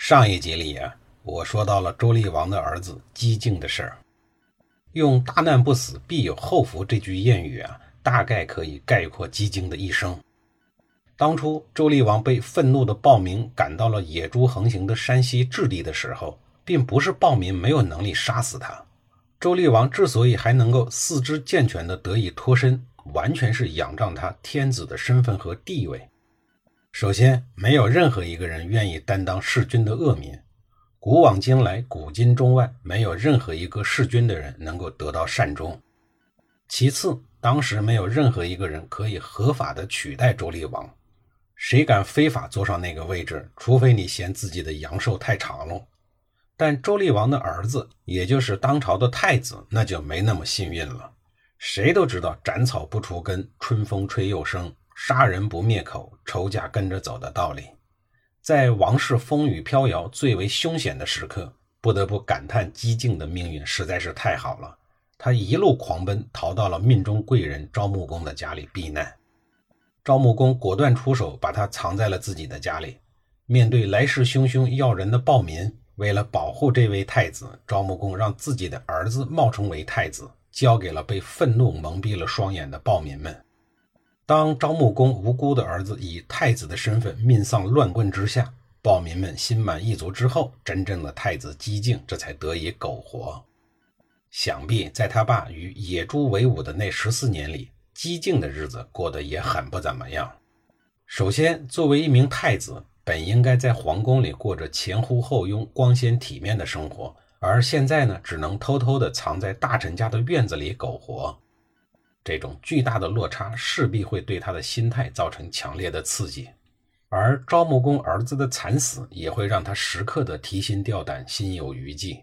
上一集里啊，我说到了周厉王的儿子姬敬的事儿。用“大难不死，必有后福”这句谚语啊，大概可以概括姬敬的一生。当初周厉王被愤怒的暴民赶到了野猪横行的山西置地的时候，并不是暴民没有能力杀死他。周厉王之所以还能够四肢健全的得以脱身，完全是仰仗他天子的身份和地位。首先，没有任何一个人愿意担当弑君的恶名。古往今来，古今中外，没有任何一个弑君的人能够得到善终。其次，当时没有任何一个人可以合法的取代周厉王。谁敢非法坐上那个位置？除非你嫌自己的阳寿太长了。但周厉王的儿子，也就是当朝的太子，那就没那么幸运了。谁都知道“斩草不除根，春风吹又生”。杀人不灭口，仇家跟着走的道理，在王室风雨飘摇、最为凶险的时刻，不得不感叹姬靖的命运实在是太好了。他一路狂奔，逃到了命中贵人赵穆公的家里避难。赵穆公果断出手，把他藏在了自己的家里。面对来势汹汹要人的暴民，为了保护这位太子，赵穆公让自己的儿子冒充为太子，交给了被愤怒蒙蔽了双眼的暴民们。当招穆公无辜的儿子以太子的身份命丧乱棍之下，暴民们心满意足之后，真正的太子姬靖这才得以苟活。想必在他爸与野猪为伍的那十四年里，姬靖的日子过得也很不怎么样。首先，作为一名太子，本应该在皇宫里过着前呼后拥、光鲜体面的生活，而现在呢，只能偷偷地藏在大臣家的院子里苟活。这种巨大的落差势必会对他的心态造成强烈的刺激，而赵穆公儿子的惨死也会让他时刻的提心吊胆、心有余悸。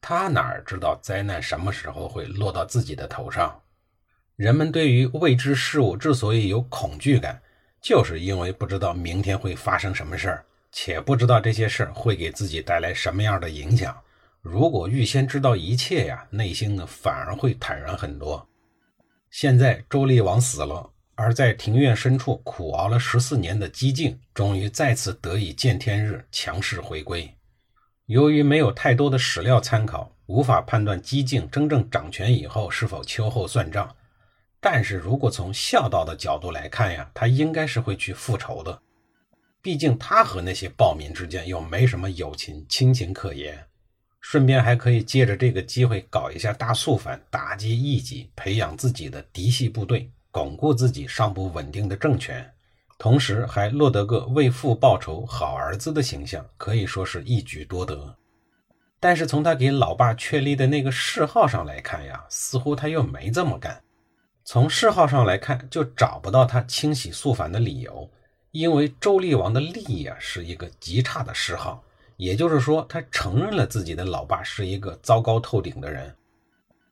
他哪知道灾难什么时候会落到自己的头上？人们对于未知事物之所以有恐惧感，就是因为不知道明天会发生什么事儿，且不知道这些事儿会给自己带来什么样的影响。如果预先知道一切呀，内心呢反而会坦然很多。现在周厉王死了，而在庭院深处苦熬了十四年的姬靖，终于再次得以见天日，强势回归。由于没有太多的史料参考，无法判断姬靖真正掌权以后是否秋后算账。但是如果从孝道的角度来看呀，他应该是会去复仇的。毕竟他和那些暴民之间又没什么友情亲情可言。顺便还可以借着这个机会搞一下大肃反，打击异己，培养自己的嫡系部队，巩固自己尚不稳定的政权，同时还落得个为父报仇好儿子的形象，可以说是一举多得。但是从他给老爸确立的那个谥号上来看呀，似乎他又没这么干。从谥号上来看，就找不到他清洗肃反的理由，因为周厉王的厉啊是一个极差的谥号。也就是说，他承认了自己的老爸是一个糟糕透顶的人。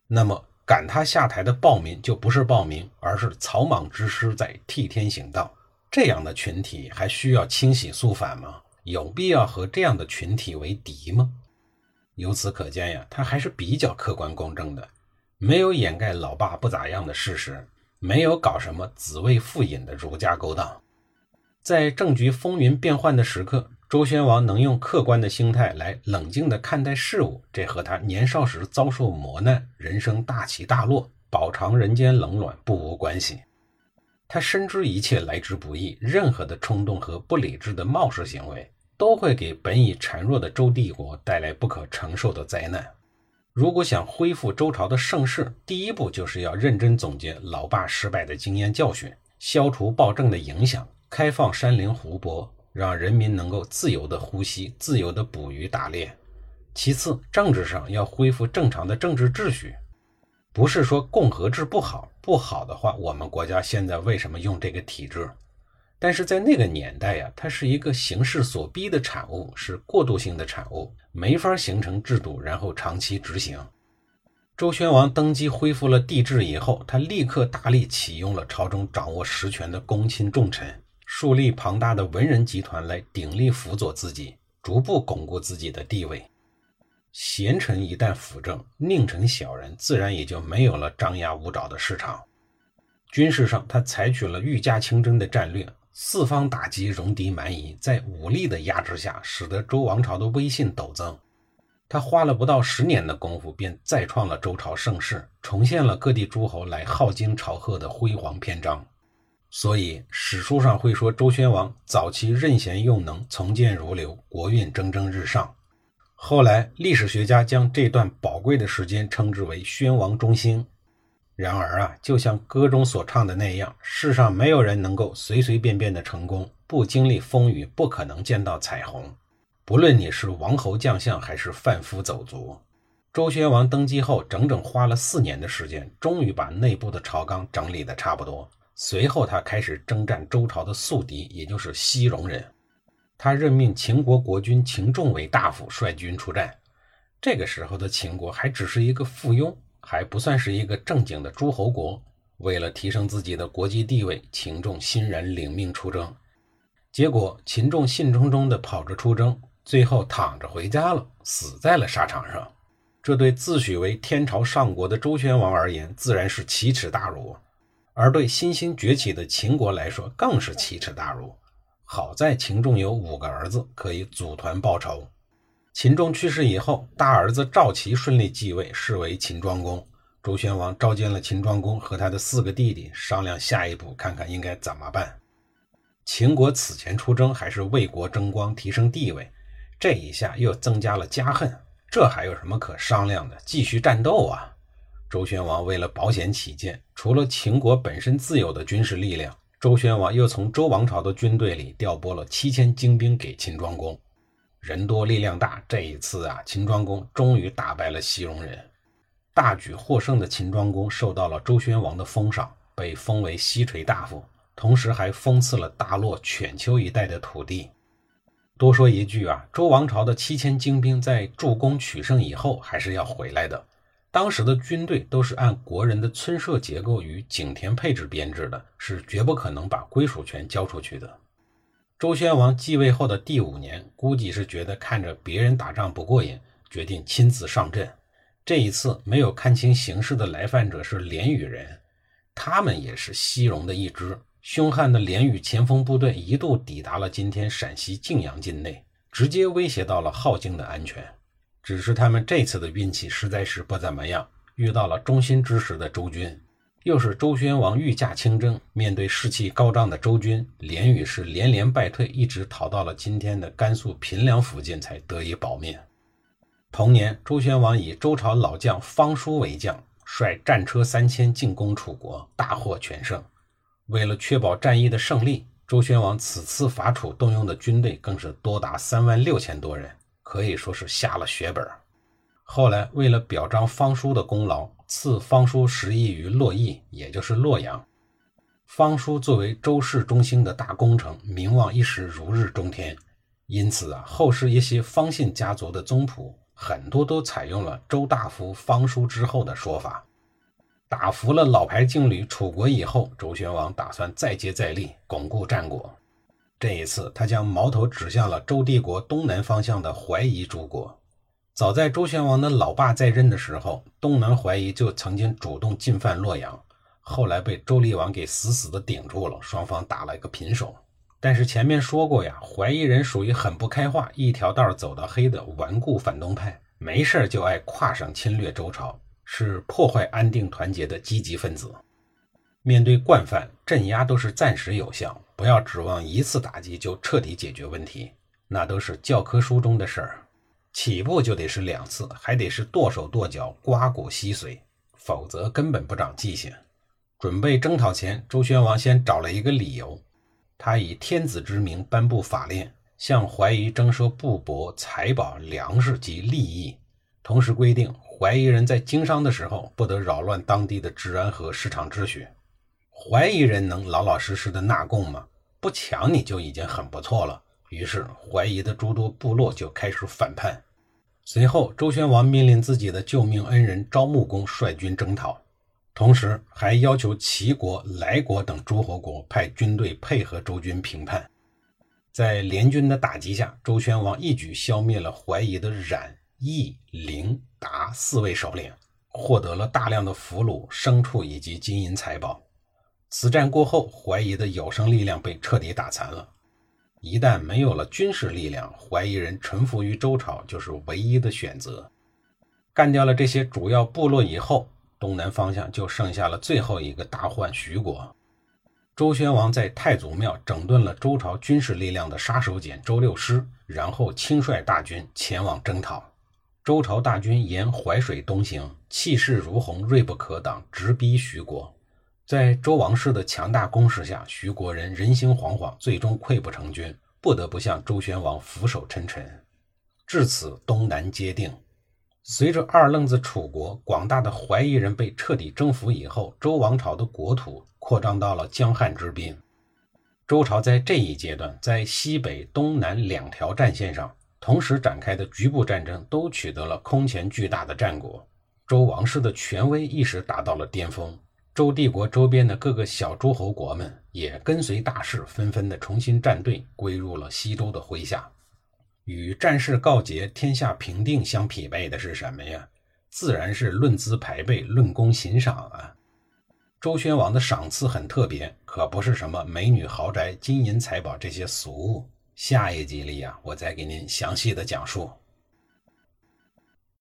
那么，赶他下台的暴民就不是暴民，而是草莽之师在替天行道。这样的群体还需要清洗肃反吗？有必要和这样的群体为敌吗？由此可见呀，他还是比较客观公正的，没有掩盖老爸不咋样的事实，没有搞什么子谓父隐的儒家勾当。在政局风云变幻的时刻。周宣王能用客观的心态来冷静地看待事物，这和他年少时遭受磨难、人生大起大落、饱尝人间冷暖不无关系。他深知一切来之不易，任何的冲动和不理智的冒失行为都会给本已孱弱的周帝国带来不可承受的灾难。如果想恢复周朝的盛世，第一步就是要认真总结老爸失败的经验教训，消除暴政的影响，开放山林湖泊。让人民能够自由的呼吸，自由的捕鱼打猎。其次，政治上要恢复正常的政治秩序，不是说共和制不好，不好的话，我们国家现在为什么用这个体制？但是在那个年代呀，它是一个形势所逼的产物，是过渡性的产物，没法形成制度，然后长期执行。周宣王登基恢复了帝制以后，他立刻大力启用了朝中掌握实权的公卿重臣，树立庞大的文人集团来鼎力辅佐自己，逐步巩固自己的地位。贤臣一旦辅政，佞臣小人自然也就没有了张牙舞爪的市场。军事上，他采取了御驾亲征的战略。四方打击，戎狄蛮夷，在武力的压制下，使得周王朝的威信陡增。他花了不到十年的功夫，便再创了周朝盛世，重现了各地诸侯来镐京朝贺的辉煌篇章。所以史书上会说，周宣王早期任贤用能，从谏如流，国运蒸蒸日上。后来历史学家将这段宝贵的时间称之为宣王中兴。然而啊，就像歌中所唱的那样，世上没有人能够随随便便的成功，不经历风雨，不可能见到彩虹。不论你是王侯将相，还是贩夫走卒，周宣王登基后，整整花了四年的时间，终于把内部的朝纲整理的差不多。随后，他开始征战周朝的宿敌，也就是西戎人。他任命秦国国君秦仲为大夫，率军出战。这个时候的秦国还只是一个附庸。还不算是一个正经的诸侯国。为了提升自己的国际地位，秦仲欣然领命出征。结果，秦仲兴冲冲地跑着出征，最后躺着回家了，死在了沙场上。这对自诩为天朝上国的周宣王而言，自然是奇耻大辱；而对新兴崛起的秦国来说，更是奇耻大辱。好在秦仲有五个儿子，可以组团报仇。秦仲去世以后，大儿子赵齐顺利继位，是为秦庄公。周宣王召见了秦庄公和他的四个弟弟，商量下一步，看看应该怎么办。秦国此前出征还是为国争光、提升地位，这一下又增加了家恨，这还有什么可商量的？继续战斗啊！周宣王为了保险起见，除了秦国本身自有的军事力量，周宣王又从周王朝的军队里调拨了七千精兵给秦庄公。人多力量大，这一次啊，秦庄公终于打败了西戎人，大举获胜的秦庄公受到了周宣王的封赏，被封为西垂大夫，同时还封赐了大洛、犬丘一带的土地。多说一句啊，周王朝的七千精兵在助攻取胜以后，还是要回来的。当时的军队都是按国人的村社结构与井田配置编制的，是绝不可能把归属权交出去的。周宣王继位后的第五年，估计是觉得看着别人打仗不过瘾，决定亲自上阵。这一次没有看清形势的来犯者是连羽人，他们也是西戎的一支。凶悍的连羽前锋部队一度抵达了今天陕西泾阳境内，直接威胁到了镐京的安全。只是他们这次的运气实在是不怎么样，遇到了忠心之时的周军。又是周宣王御驾亲征，面对士气高涨的周军，连羽是连连败退，一直逃到了今天的甘肃平凉附近，才得以保命。同年，周宣王以周朝老将方叔为将，率战车三千进攻楚国，大获全胜。为了确保战役的胜利，周宣王此次伐楚动用的军队更是多达三万六千多人，可以说是下了血本。后来，为了表彰方叔的功劳。赐方叔十邑于洛邑，也就是洛阳。方叔作为周氏中兴的大功臣，名望一时如日中天。因此啊，后世一些方姓家族的宗谱，很多都采用了周大夫方叔之后的说法。打服了老牌劲旅楚国以后，周宣王打算再接再厉，巩固战果。这一次，他将矛头指向了周帝国东南方向的怀疑诸国。早在周宣王的老爸在任的时候，东南怀疑就曾经主动进犯洛阳，后来被周厉王给死死的顶住了，双方打了一个平手。但是前面说过呀，怀疑人属于很不开化、一条道走到黑的顽固反动派，没事就爱跨省侵略周朝，是破坏安定团结的积极分子。面对惯犯，镇压都是暂时有效，不要指望一次打击就彻底解决问题，那都是教科书中的事儿。起步就得是两次，还得是剁手剁脚、刮骨吸髓，否则根本不长记性。准备征讨前，周宣王先找了一个理由，他以天子之名颁布法令，向怀疑征收布帛、财宝、粮食及利益，同时规定怀疑人在经商的时候不得扰乱当地的治安和市场秩序。怀疑人能老老实实的纳贡吗？不抢你就已经很不错了。于是，怀疑的诸多部落就开始反叛。随后，周宣王命令自己的救命恩人昭穆公率军征讨，同时还要求齐国、莱国等诸侯国派军队配合周军平叛。在联军的打击下，周宣王一举消灭了怀疑的冉、易、灵、达四位首领，获得了大量的俘虏、牲畜以及金银财宝。此战过后，怀疑的有生力量被彻底打残了。一旦没有了军事力量，怀疑人臣服于周朝就是唯一的选择。干掉了这些主要部落以后，东南方向就剩下了最后一个大患——徐国。周宣王在太祖庙整顿了周朝军事力量的杀手锏周六师，然后亲率大军前往征讨。周朝大军沿淮水东行，气势如虹，锐不可挡，直逼徐国。在周王室的强大攻势下，徐国人人心惶惶，最终溃不成军，不得不向周宣王俯首称臣。至此，东南皆定。随着二愣子楚国广大的怀疑人被彻底征服以后，周王朝的国土扩张到了江汉之滨。周朝在这一阶段，在西北、东南两条战线上同时展开的局部战争，都取得了空前巨大的战果。周王室的权威一时达到了巅峰。周帝国周边的各个小诸侯国们也跟随大势，纷纷的重新站队，归入了西周的麾下。与战事告捷、天下平定相匹配的是什么呀？自然是论资排辈、论功行赏啊！周宣王的赏赐很特别，可不是什么美女豪宅、金银财宝这些俗物。下一集里啊，我再给您详细的讲述。